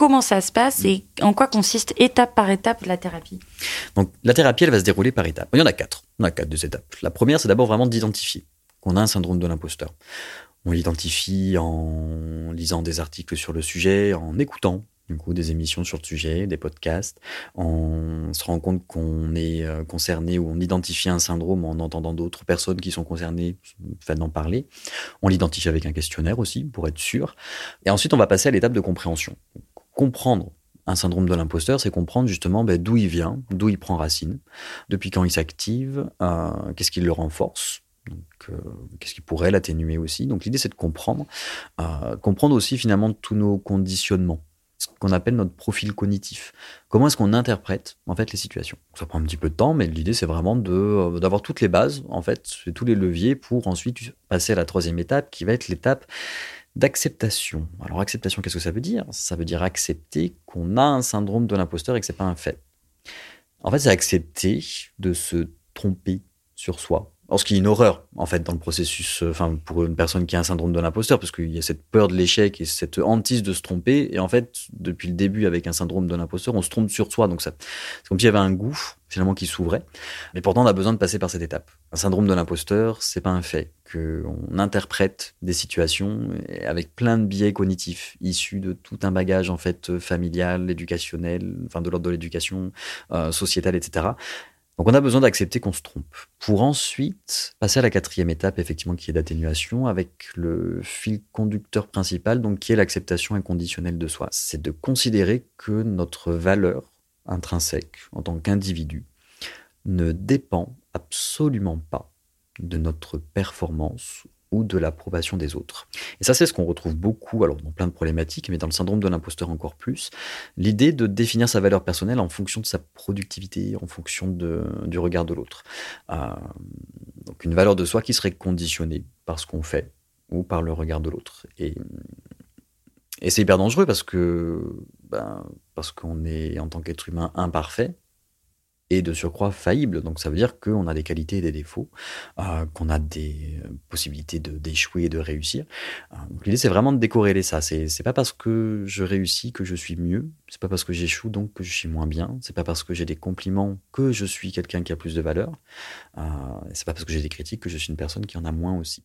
comment ça se passe et en quoi consiste étape par étape la thérapie Donc la thérapie, elle va se dérouler par étapes. Il y en a quatre. On a quatre des étapes. La première, c'est d'abord vraiment d'identifier qu'on a un syndrome de l'imposteur. On l'identifie en lisant des articles sur le sujet, en écoutant du coup, des émissions sur le sujet, des podcasts. On se rend compte qu'on est euh, concerné ou on identifie un syndrome en entendant d'autres personnes qui sont concernées, fait d'en parler. On l'identifie avec un questionnaire aussi, pour être sûr. Et ensuite, on va passer à l'étape de compréhension comprendre un syndrome de l'imposteur, c'est comprendre justement ben, d'où il vient, d'où il prend racine, depuis quand il s'active, euh, qu'est-ce qui le renforce, euh, qu'est-ce qui pourrait l'atténuer aussi. Donc l'idée, c'est de comprendre, euh, comprendre aussi finalement tous nos conditionnements, ce qu'on appelle notre profil cognitif. Comment est-ce qu'on interprète en fait les situations? Ça prend un petit peu de temps, mais l'idée, c'est vraiment de d'avoir toutes les bases, en fait, tous les leviers pour ensuite passer à la troisième étape, qui va être l'étape d'acceptation. Alors acceptation, qu'est-ce que ça veut dire? Ça veut dire accepter qu'on a un syndrome de l'imposteur et que c'est pas un fait. En fait, c'est accepter de se tromper sur soi, ce qui est une horreur, en fait, dans le processus, euh, enfin, pour une personne qui a un syndrome de l'imposteur, parce qu'il y a cette peur de l'échec et cette hantise de se tromper. Et en fait, depuis le début, avec un syndrome de l'imposteur, on se trompe sur soi. Donc, ça, c'est comme s'il y avait un gouffre, finalement, qui s'ouvrait. Mais pourtant, on a besoin de passer par cette étape. Un syndrome de l'imposteur, c'est pas un fait. Qu'on interprète des situations avec plein de biais cognitifs, issus de tout un bagage, en fait, familial, éducationnel, enfin, de l'ordre de l'éducation, euh, sociétale, etc. Donc on a besoin d'accepter qu'on se trompe pour ensuite passer à la quatrième étape, effectivement, qui est d'atténuation avec le fil conducteur principal, donc qui est l'acceptation inconditionnelle de soi. C'est de considérer que notre valeur intrinsèque en tant qu'individu ne dépend absolument pas de notre performance ou de l'approbation des autres. Et ça, c'est ce qu'on retrouve beaucoup, alors dans plein de problématiques, mais dans le syndrome de l'imposteur encore plus, l'idée de définir sa valeur personnelle en fonction de sa productivité, en fonction de, du regard de l'autre. Euh, donc une valeur de soi qui serait conditionnée par ce qu'on fait ou par le regard de l'autre. Et, et c'est hyper dangereux parce que ben, parce qu'on est en tant qu'être humain imparfait, et de surcroît faillible. Donc ça veut dire qu'on a des qualités et des défauts, euh, qu'on a des possibilités d'échouer et de réussir. Euh, l'idée c'est vraiment de décorréler ça. C'est pas parce que je réussis que je suis mieux. C'est pas parce que j'échoue donc que je suis moins bien. C'est pas parce que j'ai des compliments que je suis quelqu'un qui a plus de valeur. Euh, c'est pas parce que j'ai des critiques que je suis une personne qui en a moins aussi.